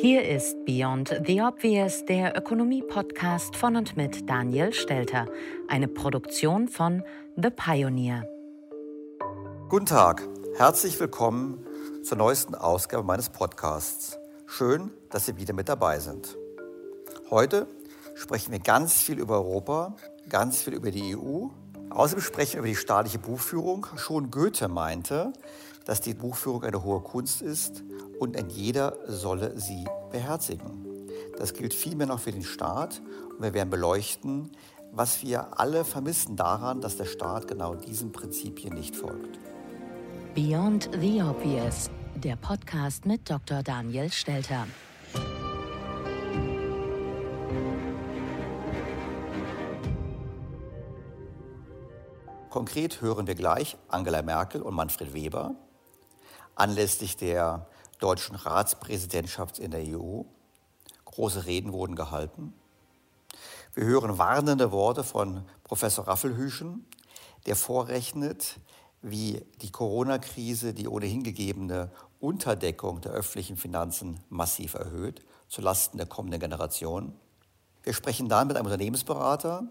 Hier ist Beyond the Obvious, der Ökonomie-Podcast von und mit Daniel Stelter, eine Produktion von The Pioneer. Guten Tag, herzlich willkommen zur neuesten Ausgabe meines Podcasts. Schön, dass Sie wieder mit dabei sind. Heute sprechen wir ganz viel über Europa, ganz viel über die EU. Außerdem sprechen wir über die staatliche Buchführung. Schon Goethe meinte, dass die Buchführung eine hohe Kunst ist und ein jeder solle sie beherzigen. Das gilt vielmehr noch für den Staat und wir werden beleuchten, was wir alle vermissen daran, dass der Staat genau diesen Prinzipien nicht folgt. Beyond the Obvious, der Podcast mit Dr. Daniel Stelter. Konkret hören wir gleich Angela Merkel und Manfred Weber anlässlich der deutschen Ratspräsidentschaft in der EU. Große Reden wurden gehalten. Wir hören warnende Worte von Professor Raffelhüschen, der vorrechnet, wie die Corona-Krise die ohnehin gegebene Unterdeckung der öffentlichen Finanzen massiv erhöht, zulasten der kommenden Generation. Wir sprechen dann mit einem Unternehmensberater,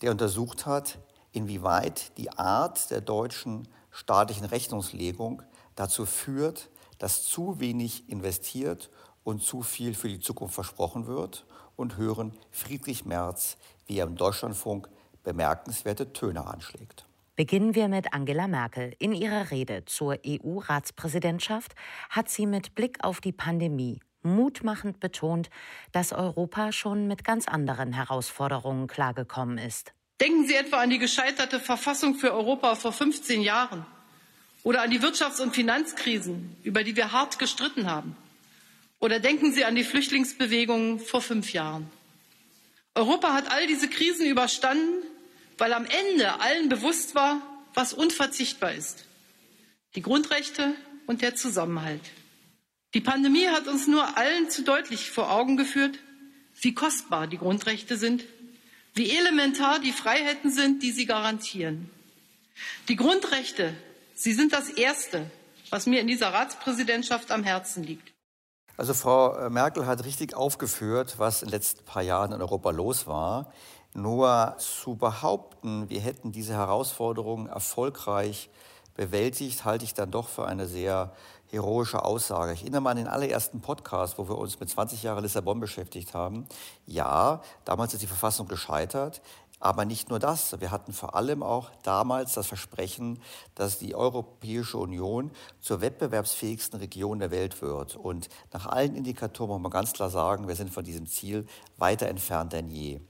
der untersucht hat, inwieweit die Art der deutschen staatlichen Rechnungslegung dazu führt, dass zu wenig investiert und zu viel für die Zukunft versprochen wird und hören Friedrich Merz, wie er im Deutschlandfunk bemerkenswerte Töne anschlägt. Beginnen wir mit Angela Merkel. In ihrer Rede zur EU-Ratspräsidentschaft hat sie mit Blick auf die Pandemie mutmachend betont, dass Europa schon mit ganz anderen Herausforderungen klargekommen ist. Denken Sie etwa an die gescheiterte Verfassung für Europa vor 15 Jahren oder an die Wirtschafts- und Finanzkrisen, über die wir hart gestritten haben. Oder denken Sie an die Flüchtlingsbewegungen vor fünf Jahren. Europa hat all diese Krisen überstanden, weil am Ende allen bewusst war, was unverzichtbar ist. Die Grundrechte und der Zusammenhalt. Die Pandemie hat uns nur allen zu deutlich vor Augen geführt, wie kostbar die Grundrechte sind, wie elementar die Freiheiten sind, die sie garantieren. Die Grundrechte Sie sind das Erste, was mir in dieser Ratspräsidentschaft am Herzen liegt. Also Frau äh, Merkel hat richtig aufgeführt, was in den letzten paar Jahren in Europa los war. Nur zu behaupten, wir hätten diese Herausforderungen erfolgreich bewältigt, halte ich dann doch für eine sehr heroische Aussage. Ich erinnere mal an den allerersten Podcast, wo wir uns mit 20 Jahren Lissabon beschäftigt haben. Ja, damals ist die Verfassung gescheitert. Aber nicht nur das, wir hatten vor allem auch damals das Versprechen, dass die Europäische Union zur wettbewerbsfähigsten Region der Welt wird. Und nach allen Indikatoren muss man ganz klar sagen, wir sind von diesem Ziel weiter entfernt denn je.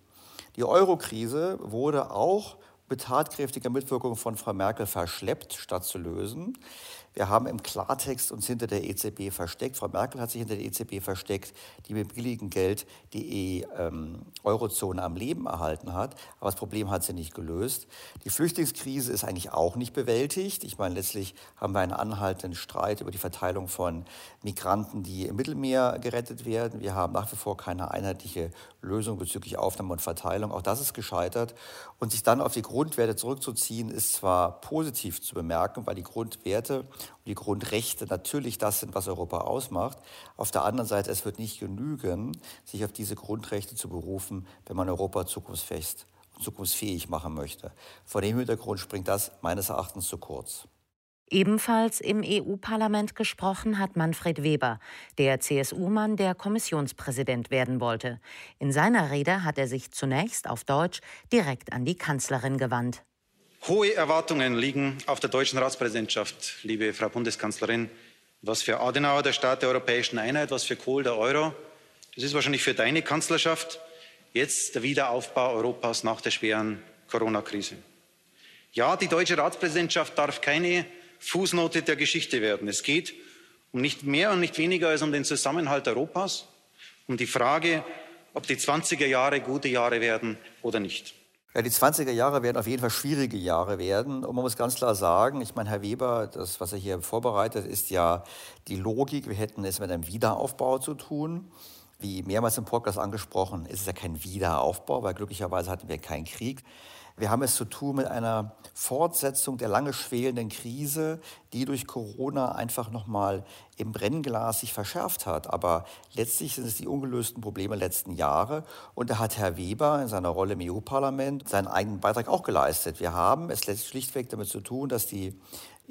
Die Eurokrise wurde auch mit tatkräftiger Mitwirkung von Frau Merkel verschleppt, statt zu lösen. Wir haben im Klartext uns hinter der EZB versteckt. Frau Merkel hat sich hinter der EZB versteckt, die mit billigem Geld die ähm, Eurozone am Leben erhalten hat. Aber das Problem hat sie nicht gelöst. Die Flüchtlingskrise ist eigentlich auch nicht bewältigt. Ich meine, letztlich haben wir einen anhaltenden Streit über die Verteilung von Migranten, die im Mittelmeer gerettet werden. Wir haben nach wie vor keine einheitliche Lösung bezüglich Aufnahme und Verteilung. Auch das ist gescheitert. Und sich dann auf die Grundwerte zurückzuziehen, ist zwar positiv zu bemerken, weil die Grundwerte und die Grundrechte natürlich das sind, was Europa ausmacht. Auf der anderen Seite, es wird nicht genügen, sich auf diese Grundrechte zu berufen, wenn man Europa zukunftsfest und zukunftsfähig machen möchte. Vor dem Hintergrund springt das meines Erachtens zu kurz. Ebenfalls im EU-Parlament gesprochen hat Manfred Weber, der CSU-Mann, der Kommissionspräsident werden wollte. In seiner Rede hat er sich zunächst auf Deutsch direkt an die Kanzlerin gewandt. Hohe Erwartungen liegen auf der deutschen Ratspräsidentschaft, liebe Frau Bundeskanzlerin. Was für Adenauer der Staat der europäischen Einheit, was für Kohl der Euro. Das ist wahrscheinlich für deine Kanzlerschaft jetzt der Wiederaufbau Europas nach der schweren Corona-Krise. Ja, die deutsche Ratspräsidentschaft darf keine Fußnote der Geschichte werden. Es geht um nicht mehr und nicht weniger als um den Zusammenhalt Europas, um die Frage, ob die 20er Jahre gute Jahre werden oder nicht. Ja, die 20er Jahre werden auf jeden Fall schwierige Jahre werden. Und man muss ganz klar sagen, ich meine, Herr Weber, das, was er hier vorbereitet, ist ja die Logik. Wir hätten es mit einem Wiederaufbau zu tun. Wie mehrmals im Podcast angesprochen, ist es ja kein Wiederaufbau, weil glücklicherweise hatten wir keinen Krieg. Wir haben es zu tun mit einer Fortsetzung der lange schwelenden Krise, die durch Corona einfach nochmal im Brennglas sich verschärft hat. Aber letztlich sind es die ungelösten Probleme der letzten Jahre. Und da hat Herr Weber in seiner Rolle im EU-Parlament seinen eigenen Beitrag auch geleistet. Wir haben es schlichtweg damit zu tun, dass die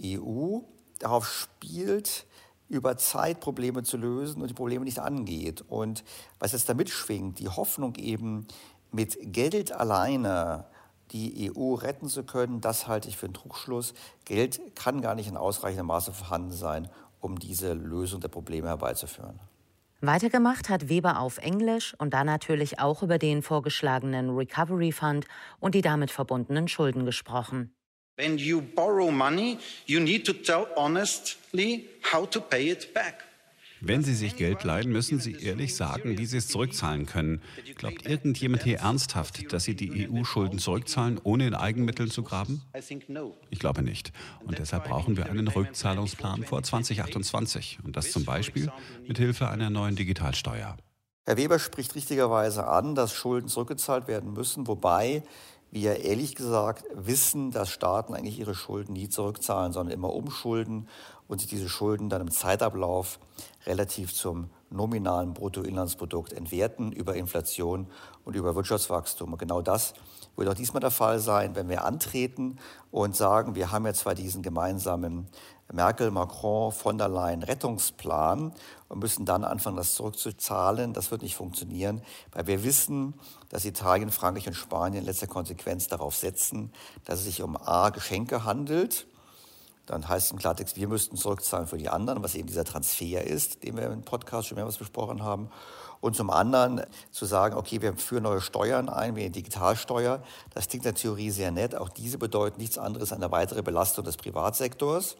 EU darauf spielt, über Zeit Probleme zu lösen und die Probleme nicht angeht. Und was jetzt damit schwingt, die Hoffnung eben mit Geld alleine die EU retten zu können, das halte ich für einen Trugschluss. Geld kann gar nicht in ausreichendem Maße vorhanden sein, um diese Lösung der Probleme herbeizuführen. Weitergemacht hat Weber auf Englisch und dann natürlich auch über den vorgeschlagenen Recovery Fund und die damit verbundenen Schulden gesprochen. When you borrow money, you need to tell honestly how to pay it back. Wenn Sie sich Geld leihen, müssen Sie ehrlich sagen, wie Sie es zurückzahlen können. Glaubt irgendjemand hier ernsthaft, dass Sie die EU-Schulden zurückzahlen, ohne in Eigenmitteln zu graben? Ich glaube nicht. Und deshalb brauchen wir einen Rückzahlungsplan vor 2028. Und das zum Beispiel mit Hilfe einer neuen Digitalsteuer. Herr Weber spricht richtigerweise an, dass Schulden zurückgezahlt werden müssen, wobei wir ehrlich gesagt wissen, dass Staaten eigentlich ihre Schulden nie zurückzahlen, sondern immer umschulden und sich diese Schulden dann im Zeitablauf relativ zum nominalen Bruttoinlandsprodukt entwerten über Inflation und über Wirtschaftswachstum. Und genau das wird auch diesmal der Fall sein, wenn wir antreten und sagen, wir haben ja zwar diesen gemeinsamen Merkel, Macron, von der Leyen Rettungsplan und müssen dann anfangen, das zurückzuzahlen. Das wird nicht funktionieren, weil wir wissen, dass Italien, Frankreich und Spanien in letzter Konsequenz darauf setzen, dass es sich um A, Geschenke handelt dann heißt es im Klartext, wir müssten zurückzahlen für die anderen, was eben dieser Transfer ist, den wir im Podcast schon mehrmals besprochen haben. Und zum anderen zu sagen, okay, wir führen neue Steuern ein, wie eine Digitalsteuer. Das klingt in der Theorie sehr nett. Auch diese bedeuten nichts anderes als eine weitere Belastung des Privatsektors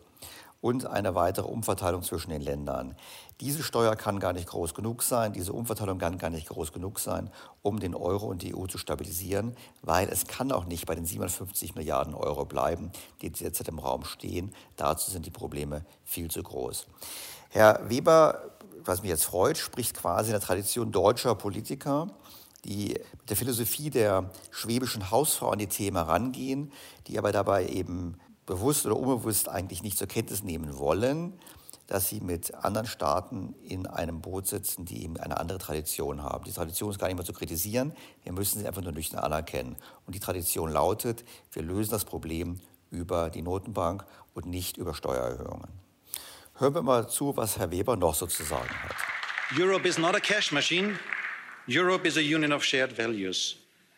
und eine weitere Umverteilung zwischen den Ländern. Diese Steuer kann gar nicht groß genug sein, diese Umverteilung kann gar nicht groß genug sein, um den Euro und die EU zu stabilisieren, weil es kann auch nicht bei den 57 Milliarden Euro bleiben, die derzeit im Raum stehen. Dazu sind die Probleme viel zu groß. Herr Weber, was mich jetzt freut, spricht quasi in der Tradition deutscher Politiker, die mit der Philosophie der schwäbischen Hausfrau an die Themen herangehen, die aber dabei eben bewusst oder unbewusst eigentlich nicht zur Kenntnis nehmen wollen, dass sie mit anderen Staaten in einem Boot sitzen, die eben eine andere Tradition haben. Die Tradition ist gar nicht mehr zu kritisieren, wir müssen sie einfach nur nüchtern anerkennen. Und die Tradition lautet, wir lösen das Problem über die Notenbank und nicht über Steuererhöhungen. Hören wir mal zu, was Herr Weber noch so zu sagen hat. Europe is not a cash machine. Europe is a union of shared values.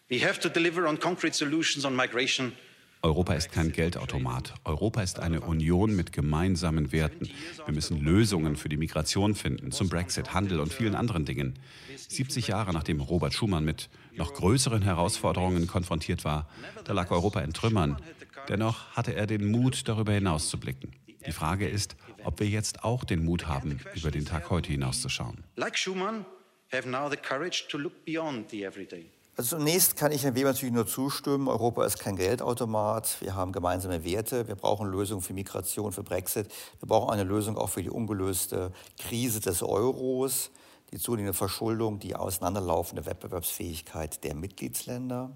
We have to deliver on concrete solutions on migration Europa ist kein Geldautomat. Europa ist eine Union mit gemeinsamen Werten. Wir müssen Lösungen für die Migration finden, zum Brexit, Handel und vielen anderen Dingen. 70 Jahre nachdem Robert Schumann mit noch größeren Herausforderungen konfrontiert war, da lag Europa in Trümmern. Dennoch hatte er den Mut, darüber hinaus zu blicken. Die Frage ist, ob wir jetzt auch den Mut haben, über den Tag heute hinauszuschauen. Like Schumann, have now the courage to look beyond the everyday. Also zunächst kann ich Herrn Weber natürlich nur zustimmen. Europa ist kein Geldautomat. Wir haben gemeinsame Werte. Wir brauchen Lösungen für Migration, für Brexit. Wir brauchen eine Lösung auch für die ungelöste Krise des Euros, die zunehmende Verschuldung, die auseinanderlaufende Wettbewerbsfähigkeit der Mitgliedsländer.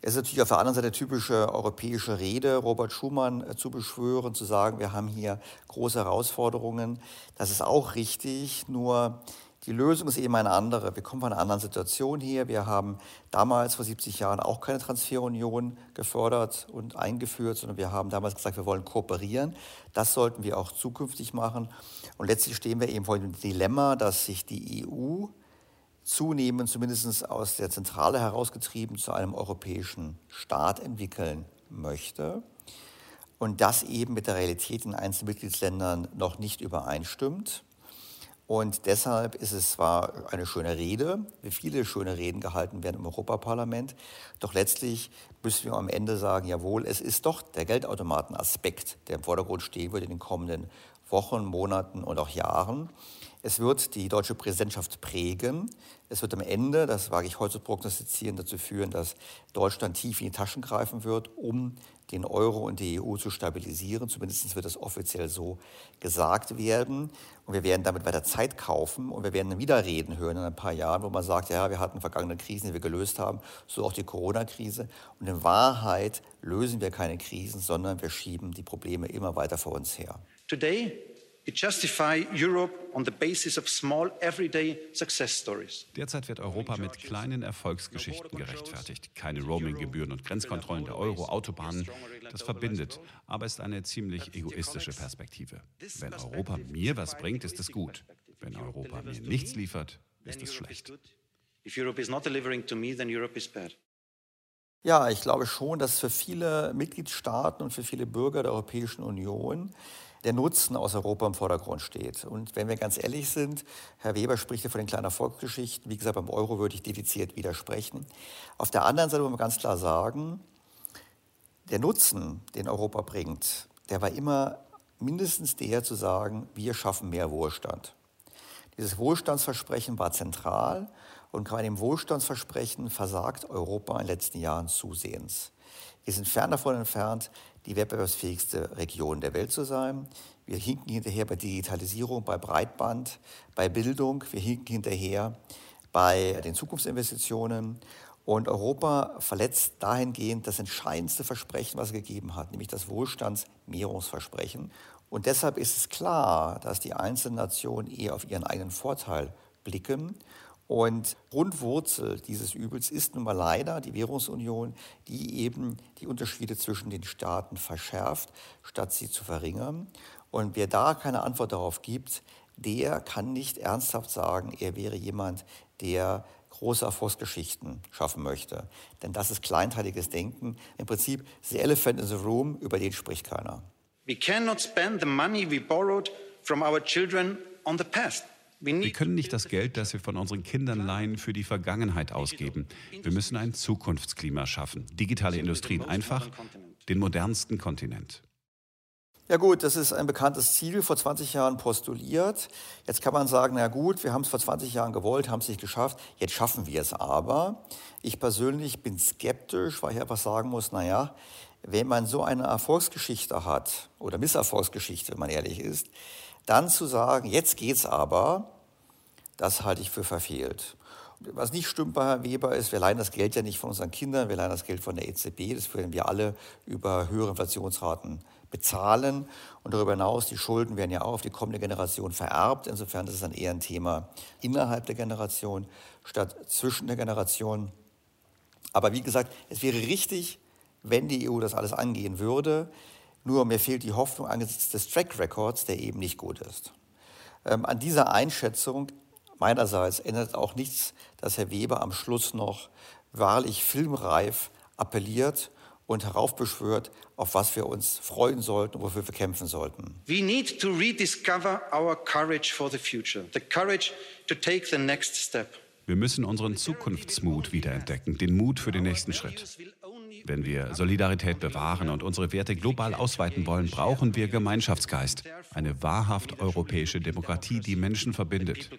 Es ist natürlich auf der anderen Seite typische europäische Rede, Robert Schumann äh, zu beschwören, zu sagen, wir haben hier große Herausforderungen. Das ist auch richtig, nur die Lösung ist eben eine andere. Wir kommen von einer anderen Situation hier. Wir haben damals vor 70 Jahren auch keine Transferunion gefördert und eingeführt, sondern wir haben damals gesagt, wir wollen kooperieren. Das sollten wir auch zukünftig machen. Und letztlich stehen wir eben vor dem Dilemma, dass sich die EU zunehmend, zumindest aus der Zentrale herausgetrieben, zu einem europäischen Staat entwickeln möchte. Und das eben mit der Realität in einzelnen Mitgliedsländern noch nicht übereinstimmt. Und deshalb ist es zwar eine schöne Rede, wie viele schöne Reden gehalten werden im Europaparlament, doch letztlich müssen wir am Ende sagen, jawohl, es ist doch der Geldautomatenaspekt, der im Vordergrund stehen wird in den kommenden Wochen, Monaten und auch Jahren. Es wird die deutsche Präsidentschaft prägen. Es wird am Ende, das wage ich heute zu prognostizieren, dazu führen, dass Deutschland tief in die Taschen greifen wird, um den Euro und die EU zu stabilisieren. Zumindest wird das offiziell so gesagt werden. Und wir werden damit weiter Zeit kaufen und wir werden wieder Reden hören in ein paar Jahren, wo man sagt, ja, wir hatten vergangene Krisen, die wir gelöst haben, so auch die Corona-Krise. Und in Wahrheit lösen wir keine Krisen, sondern wir schieben die Probleme immer weiter vor uns her. Today, justify Europe on the basis of small everyday success stories. Derzeit wird Europa mit kleinen Erfolgsgeschichten gerechtfertigt. Keine Roaminggebühren und Grenzkontrollen der Euro, Autobahnen, das verbindet, aber ist eine ziemlich egoistische Perspektive. Wenn Europa mir was bringt, ist es gut. Wenn Europa mir nichts liefert, ist es schlecht. Ja, ich glaube schon, dass für viele Mitgliedstaaten und für viele Bürger der Europäischen Union der Nutzen aus Europa im Vordergrund steht. Und wenn wir ganz ehrlich sind, Herr Weber spricht ja von den kleinen Erfolgsgeschichten. Wie gesagt, beim Euro würde ich dediziert widersprechen. Auf der anderen Seite muss man ganz klar sagen, der Nutzen, den Europa bringt, der war immer mindestens der zu sagen, wir schaffen mehr Wohlstand. Dieses Wohlstandsversprechen war zentral und gerade im Wohlstandsversprechen versagt Europa in den letzten Jahren zusehends. Wir sind fern davon entfernt, die wettbewerbsfähigste Region der Welt zu sein. Wir hinken hinterher bei Digitalisierung, bei Breitband, bei Bildung. Wir hinken hinterher bei den Zukunftsinvestitionen. Und Europa verletzt dahingehend das entscheidendste Versprechen, was es gegeben hat, nämlich das Wohlstandsmehrungsversprechen. Und deshalb ist es klar, dass die einzelnen Nationen eher auf ihren eigenen Vorteil blicken und Grundwurzel dieses Übels ist nun mal leider die Währungsunion, die eben die Unterschiede zwischen den Staaten verschärft, statt sie zu verringern. Und wer da keine Antwort darauf gibt, der kann nicht ernsthaft sagen, er wäre jemand, der große Erfolgsgeschichten schaffen möchte. Denn das ist kleinteiliges Denken. Im Prinzip, the elephant in the room, über den spricht keiner. We cannot spend the money we borrowed from our children on the past. Wir können nicht das Geld, das wir von unseren Kindern leihen, für die Vergangenheit ausgeben. Wir müssen ein Zukunftsklima schaffen. Digitale Industrien einfach, den modernsten Kontinent. Ja gut, das ist ein bekanntes Ziel, vor 20 Jahren postuliert. Jetzt kann man sagen, na gut, wir haben es vor 20 Jahren gewollt, haben es nicht geschafft, jetzt schaffen wir es aber. Ich persönlich bin skeptisch, weil ich einfach sagen muss, na ja, wenn man so eine Erfolgsgeschichte hat, oder Misserfolgsgeschichte, wenn man ehrlich ist, dann zu sagen, jetzt geht's aber, das halte ich für verfehlt. Was nicht stimmt bei Herrn Weber ist, wir leihen das Geld ja nicht von unseren Kindern, wir leihen das Geld von der EZB, das werden wir alle über höhere Inflationsraten bezahlen. Und darüber hinaus, die Schulden werden ja auch auf die kommende Generation vererbt. Insofern ist es dann eher ein Thema innerhalb der Generation statt zwischen der Generation. Aber wie gesagt, es wäre richtig, wenn die EU das alles angehen würde. Nur mir fehlt die Hoffnung angesichts des Track Records, der eben nicht gut ist. Ähm, an dieser Einschätzung meinerseits ändert auch nichts, dass Herr Weber am Schluss noch wahrlich filmreif appelliert und heraufbeschwört, auf was wir uns freuen sollten und wofür wir kämpfen sollten. We need to rediscover our courage for the future, the courage to take the next step. Wir müssen unseren Zukunftsmut wiederentdecken, den Mut für den nächsten Schritt. Wenn wir Solidarität bewahren und unsere Werte global ausweiten wollen, brauchen wir Gemeinschaftsgeist, eine wahrhaft europäische Demokratie, die Menschen verbindet.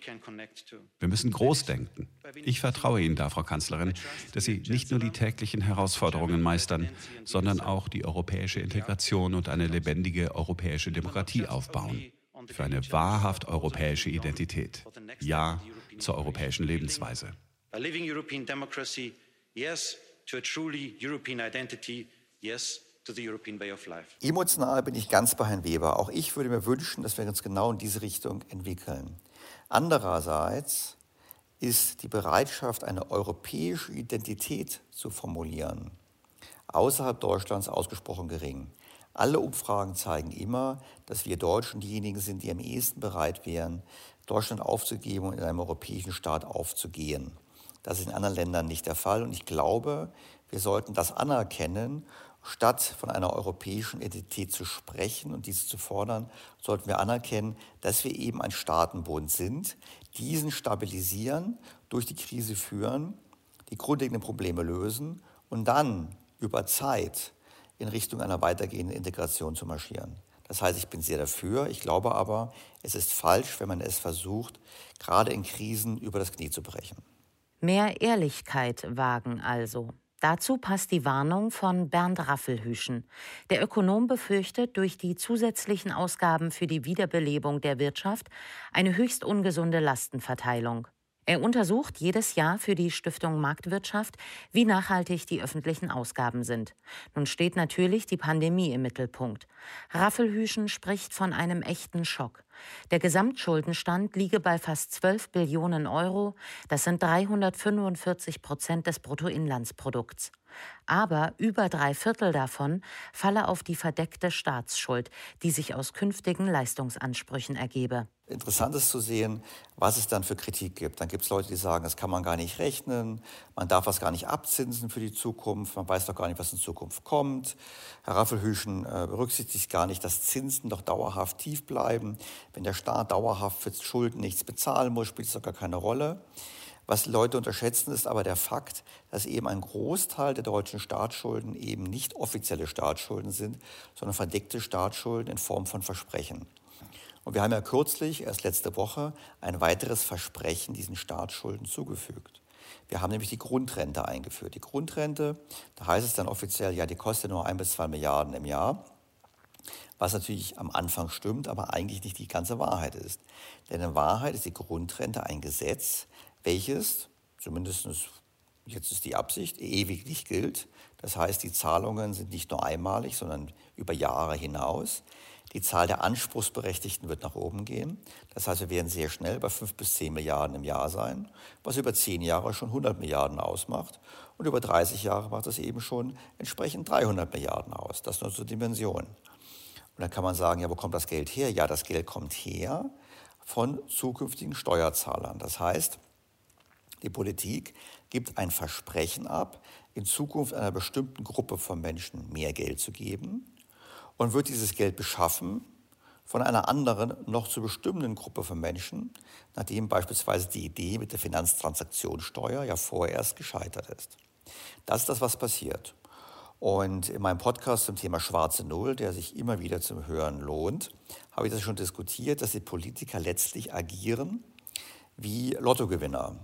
Wir müssen groß denken. Ich vertraue Ihnen da, Frau Kanzlerin, dass Sie nicht nur die täglichen Herausforderungen meistern, sondern auch die europäische Integration und eine lebendige europäische Demokratie aufbauen. Für eine wahrhaft europäische Identität. Ja zur europäischen Lebensweise. To a truly European identity, yes. Emotional bin ich ganz bei Herrn Weber. Auch ich würde mir wünschen, dass wir uns genau in diese Richtung entwickeln. Andererseits ist die Bereitschaft, eine europäische Identität zu formulieren, außerhalb Deutschlands ausgesprochen gering. Alle Umfragen zeigen immer, dass wir Deutschen diejenigen sind, die am ehesten bereit wären, Deutschland aufzugeben und in einem europäischen Staat aufzugehen. Das ist in anderen Ländern nicht der Fall. Und ich glaube, wir sollten das anerkennen. Statt von einer europäischen Identität zu sprechen und diese zu fordern, sollten wir anerkennen, dass wir eben ein Staatenbund sind, diesen stabilisieren, durch die Krise führen, die grundlegenden Probleme lösen und dann über Zeit in Richtung einer weitergehenden Integration zu marschieren. Das heißt, ich bin sehr dafür. Ich glaube aber, es ist falsch, wenn man es versucht, gerade in Krisen über das Knie zu brechen. Mehr Ehrlichkeit wagen also. Dazu passt die Warnung von Bernd Raffelhüschen. Der Ökonom befürchtet durch die zusätzlichen Ausgaben für die Wiederbelebung der Wirtschaft eine höchst ungesunde Lastenverteilung. Er untersucht jedes Jahr für die Stiftung Marktwirtschaft, wie nachhaltig die öffentlichen Ausgaben sind. Nun steht natürlich die Pandemie im Mittelpunkt. Raffelhüschen spricht von einem echten Schock. Der Gesamtschuldenstand liege bei fast 12 Billionen Euro. Das sind 345 Prozent des Bruttoinlandsprodukts. Aber über drei Viertel davon falle auf die verdeckte Staatsschuld, die sich aus künftigen Leistungsansprüchen ergebe. Interessant ist zu sehen, was es dann für Kritik gibt. Dann gibt es Leute, die sagen, das kann man gar nicht rechnen, man darf das gar nicht abzinsen für die Zukunft, man weiß doch gar nicht, was in Zukunft kommt. Herr Raffelhüschen äh, berücksichtigt gar nicht, dass Zinsen doch dauerhaft tief bleiben. Wenn der Staat dauerhaft für Schulden nichts bezahlen muss, spielt es doch gar keine Rolle. Was Leute unterschätzen, ist aber der Fakt, dass eben ein Großteil der deutschen Staatsschulden eben nicht offizielle Staatsschulden sind, sondern verdeckte Staatsschulden in Form von Versprechen. Und wir haben ja kürzlich, erst letzte Woche, ein weiteres Versprechen diesen Staatsschulden zugefügt. Wir haben nämlich die Grundrente eingeführt. Die Grundrente, da heißt es dann offiziell, ja, die kostet nur ein bis zwei Milliarden im Jahr. Was natürlich am Anfang stimmt, aber eigentlich nicht die ganze Wahrheit ist. Denn in Wahrheit ist die Grundrente ein Gesetz, welches, zumindest jetzt ist die Absicht, ewig nicht gilt. Das heißt, die Zahlungen sind nicht nur einmalig, sondern über Jahre hinaus. Die Zahl der Anspruchsberechtigten wird nach oben gehen. Das heißt, wir werden sehr schnell bei 5 bis 10 Milliarden im Jahr sein, was über 10 Jahre schon 100 Milliarden ausmacht. Und über 30 Jahre macht das eben schon entsprechend 300 Milliarden aus. Das nur zur Dimension. Und dann kann man sagen, ja, wo kommt das Geld her? Ja, das Geld kommt her von zukünftigen Steuerzahlern. Das heißt, die Politik gibt ein Versprechen ab, in Zukunft einer bestimmten Gruppe von Menschen mehr Geld zu geben und wird dieses Geld beschaffen von einer anderen, noch zu bestimmenden Gruppe von Menschen, nachdem beispielsweise die Idee mit der Finanztransaktionssteuer ja vorerst gescheitert ist. Das ist das, was passiert. Und in meinem Podcast zum Thema Schwarze Null, der sich immer wieder zum Hören lohnt, habe ich das schon diskutiert, dass die Politiker letztlich agieren wie Lottogewinner.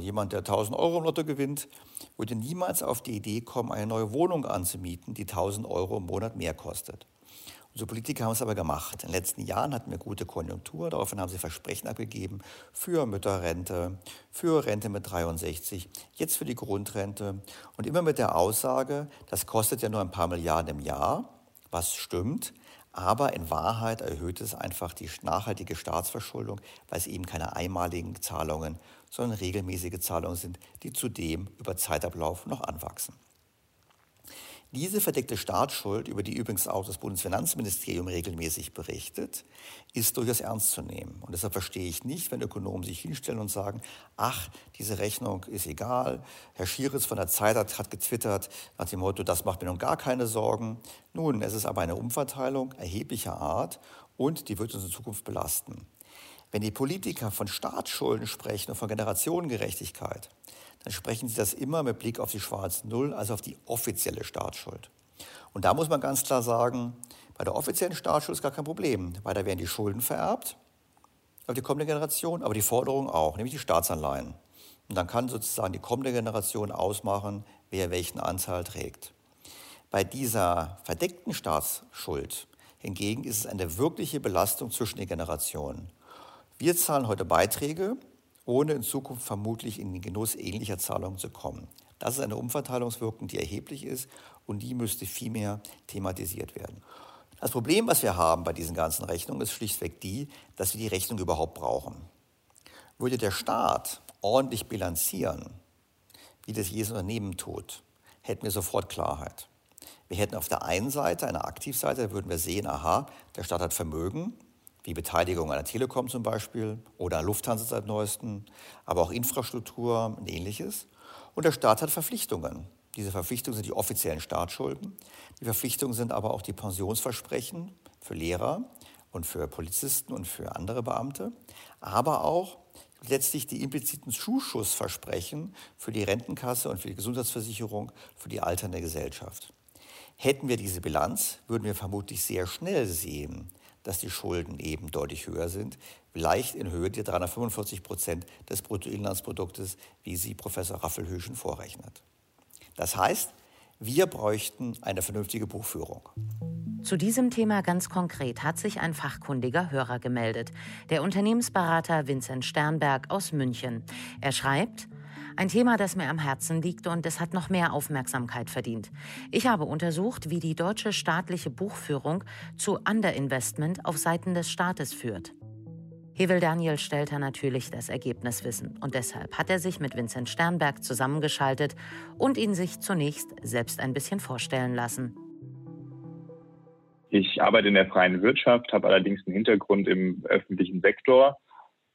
Jemand, der 1000 Euro im Lotto gewinnt, würde niemals auf die Idee kommen, eine neue Wohnung anzumieten, die 1000 Euro im Monat mehr kostet. Unsere Politiker haben es aber gemacht. In den letzten Jahren hatten wir gute Konjunktur. Daraufhin haben sie Versprechen abgegeben für Mütterrente, für Rente mit 63, jetzt für die Grundrente. Und immer mit der Aussage, das kostet ja nur ein paar Milliarden im Jahr, was stimmt. Aber in Wahrheit erhöht es einfach die nachhaltige Staatsverschuldung, weil es eben keine einmaligen Zahlungen, sondern regelmäßige Zahlungen sind, die zudem über Zeitablauf noch anwachsen. Diese verdeckte Staatsschuld, über die übrigens auch das Bundesfinanzministerium regelmäßig berichtet, ist durchaus ernst zu nehmen. Und deshalb verstehe ich nicht, wenn Ökonomen sich hinstellen und sagen, ach, diese Rechnung ist egal. Herr Schieritz von der Zeit hat, getwittert nach dem Motto, das macht mir nun gar keine Sorgen. Nun, es ist aber eine Umverteilung erheblicher Art und die wird uns in Zukunft belasten. Wenn die Politiker von Staatsschulden sprechen und von Generationengerechtigkeit, dann sprechen sie das immer mit Blick auf die schwarze Null, also auf die offizielle Staatsschuld. Und da muss man ganz klar sagen, bei der offiziellen Staatsschuld ist gar kein Problem, weil da werden die Schulden vererbt auf die kommende Generation, aber die Forderungen auch, nämlich die Staatsanleihen. Und dann kann sozusagen die kommende Generation ausmachen, wer welchen Anteil trägt. Bei dieser verdeckten Staatsschuld hingegen ist es eine wirkliche Belastung zwischen den Generationen. Wir zahlen heute Beiträge, ohne in Zukunft vermutlich in den Genuss ähnlicher Zahlungen zu kommen. Das ist eine Umverteilungswirkung, die erheblich ist und die müsste viel mehr thematisiert werden. Das Problem, was wir haben bei diesen ganzen Rechnungen, ist schlichtweg die, dass wir die Rechnung überhaupt brauchen. Würde der Staat ordentlich bilanzieren, wie das jedes Unternehmen tut, hätten wir sofort Klarheit. Wir hätten auf der einen Seite eine Aktivseite, da würden wir sehen, aha, der Staat hat Vermögen, wie Beteiligung an der Telekom zum Beispiel oder an Lufthansa seit neuestem, aber auch Infrastruktur und ähnliches. Und der Staat hat Verpflichtungen. Diese Verpflichtungen sind die offiziellen Staatsschulden. Die Verpflichtungen sind aber auch die Pensionsversprechen für Lehrer und für Polizisten und für andere Beamte, aber auch letztlich die impliziten Zuschussversprechen für die Rentenkasse und für die Gesundheitsversicherung für die alternde Gesellschaft. Hätten wir diese Bilanz, würden wir vermutlich sehr schnell sehen, dass die Schulden eben deutlich höher sind, leicht in Höhe der 345 Prozent des Bruttoinlandsproduktes, wie sie Professor Raffelhöschen vorrechnet. Das heißt, wir bräuchten eine vernünftige Buchführung. Zu diesem Thema ganz konkret hat sich ein fachkundiger Hörer gemeldet, der Unternehmensberater Vincent Sternberg aus München. Er schreibt, ein Thema, das mir am Herzen liegt und es hat noch mehr Aufmerksamkeit verdient. Ich habe untersucht, wie die deutsche staatliche Buchführung zu Underinvestment auf Seiten des Staates führt. Hevel Daniel stellte natürlich das Ergebnis wissen und deshalb hat er sich mit Vincent Sternberg zusammengeschaltet und ihn sich zunächst selbst ein bisschen vorstellen lassen. Ich arbeite in der freien Wirtschaft, habe allerdings einen Hintergrund im öffentlichen Sektor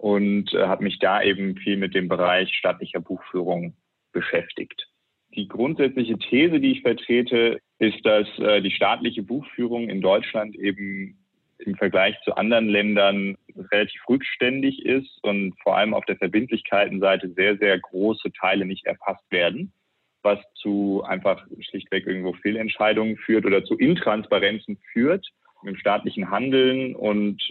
und äh, habe mich da eben viel mit dem Bereich staatlicher Buchführung beschäftigt. Die grundsätzliche These, die ich vertrete, ist, dass äh, die staatliche Buchführung in Deutschland eben im Vergleich zu anderen Ländern relativ rückständig ist und vor allem auf der Verbindlichkeitenseite sehr, sehr große Teile nicht erfasst werden, was zu einfach schlichtweg irgendwo Fehlentscheidungen führt oder zu Intransparenzen führt im staatlichen Handeln und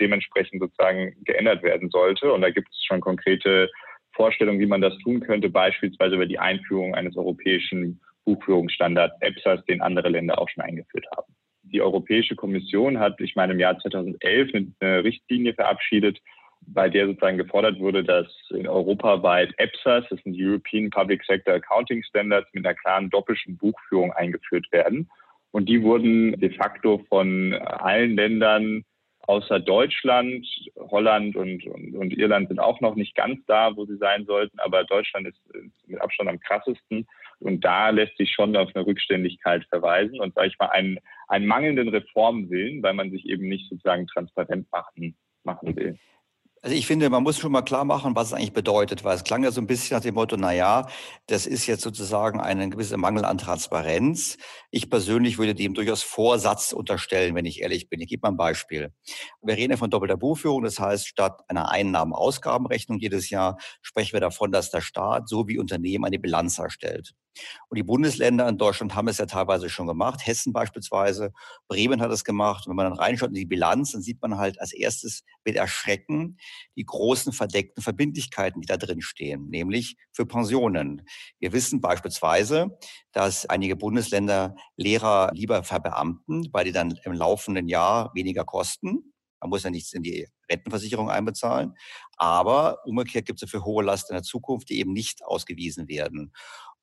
dementsprechend sozusagen geändert werden sollte. Und da gibt es schon konkrete Vorstellungen, wie man das tun könnte, beispielsweise über die Einführung eines europäischen Buchführungsstandards EPSAS, den andere Länder auch schon eingeführt haben. Die Europäische Kommission hat, ich meine, im Jahr 2011 eine Richtlinie verabschiedet, bei der sozusagen gefordert wurde, dass in europaweit EPSAS, das sind European Public Sector Accounting Standards, mit einer klaren doppelten Buchführung eingeführt werden. Und die wurden de facto von allen Ländern außer Deutschland, Holland und, und, und, Irland sind auch noch nicht ganz da, wo sie sein sollten, aber Deutschland ist mit Abstand am krassesten. Und da lässt sich schon auf eine Rückständigkeit verweisen und, sage ich mal, einen, einen mangelnden Reformwillen, weil man sich eben nicht sozusagen transparent machen, machen will. Also ich finde, man muss schon mal klar machen, was es eigentlich bedeutet, weil es klang ja so ein bisschen nach dem Motto, na ja, das ist jetzt sozusagen ein gewisser Mangel an Transparenz. Ich persönlich würde dem durchaus Vorsatz unterstellen, wenn ich ehrlich bin. Ich gebe mal ein Beispiel. Wir reden ja von doppelter Buchführung, das heißt, statt einer Einnahmen-Ausgabenrechnung jedes Jahr sprechen wir davon, dass der Staat so wie Unternehmen eine Bilanz erstellt. Und die Bundesländer in Deutschland haben es ja teilweise schon gemacht. Hessen beispielsweise, Bremen hat es gemacht. wenn man dann reinschaut in die Bilanz, dann sieht man halt als erstes mit Erschrecken die großen verdeckten Verbindlichkeiten, die da drin stehen, nämlich für Pensionen. Wir wissen beispielsweise, dass einige Bundesländer Lehrer lieber verbeamten, weil die dann im laufenden Jahr weniger kosten. Man muss ja nichts in die Rentenversicherung einbezahlen. Aber umgekehrt gibt es dafür hohe Lasten in der Zukunft, die eben nicht ausgewiesen werden.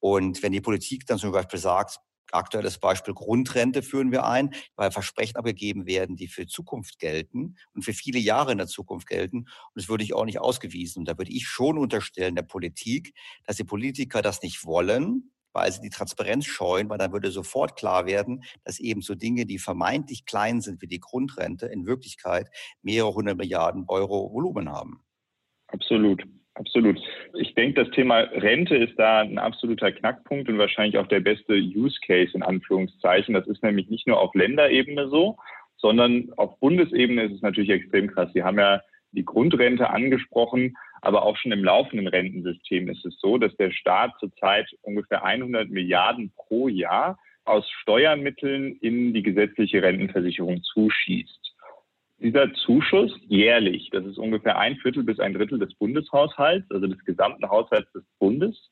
Und wenn die Politik dann zum Beispiel sagt, aktuelles Beispiel Grundrente führen wir ein, weil Versprechen abgegeben werden, die für Zukunft gelten und für viele Jahre in der Zukunft gelten. Und das würde ich auch nicht ausgewiesen. Und da würde ich schon unterstellen der Politik, dass die Politiker das nicht wollen, weil sie die Transparenz scheuen, weil dann würde sofort klar werden, dass eben so Dinge, die vermeintlich klein sind wie die Grundrente, in Wirklichkeit mehrere hundert Milliarden Euro Volumen haben. Absolut. Absolut. Ich denke, das Thema Rente ist da ein absoluter Knackpunkt und wahrscheinlich auch der beste Use Case in Anführungszeichen. Das ist nämlich nicht nur auf Länderebene so, sondern auf Bundesebene ist es natürlich extrem krass. Sie haben ja die Grundrente angesprochen, aber auch schon im laufenden Rentensystem ist es so, dass der Staat zurzeit ungefähr 100 Milliarden pro Jahr aus Steuermitteln in die gesetzliche Rentenversicherung zuschießt. Dieser Zuschuss jährlich, das ist ungefähr ein Viertel bis ein Drittel des Bundeshaushalts, also des gesamten Haushalts des Bundes.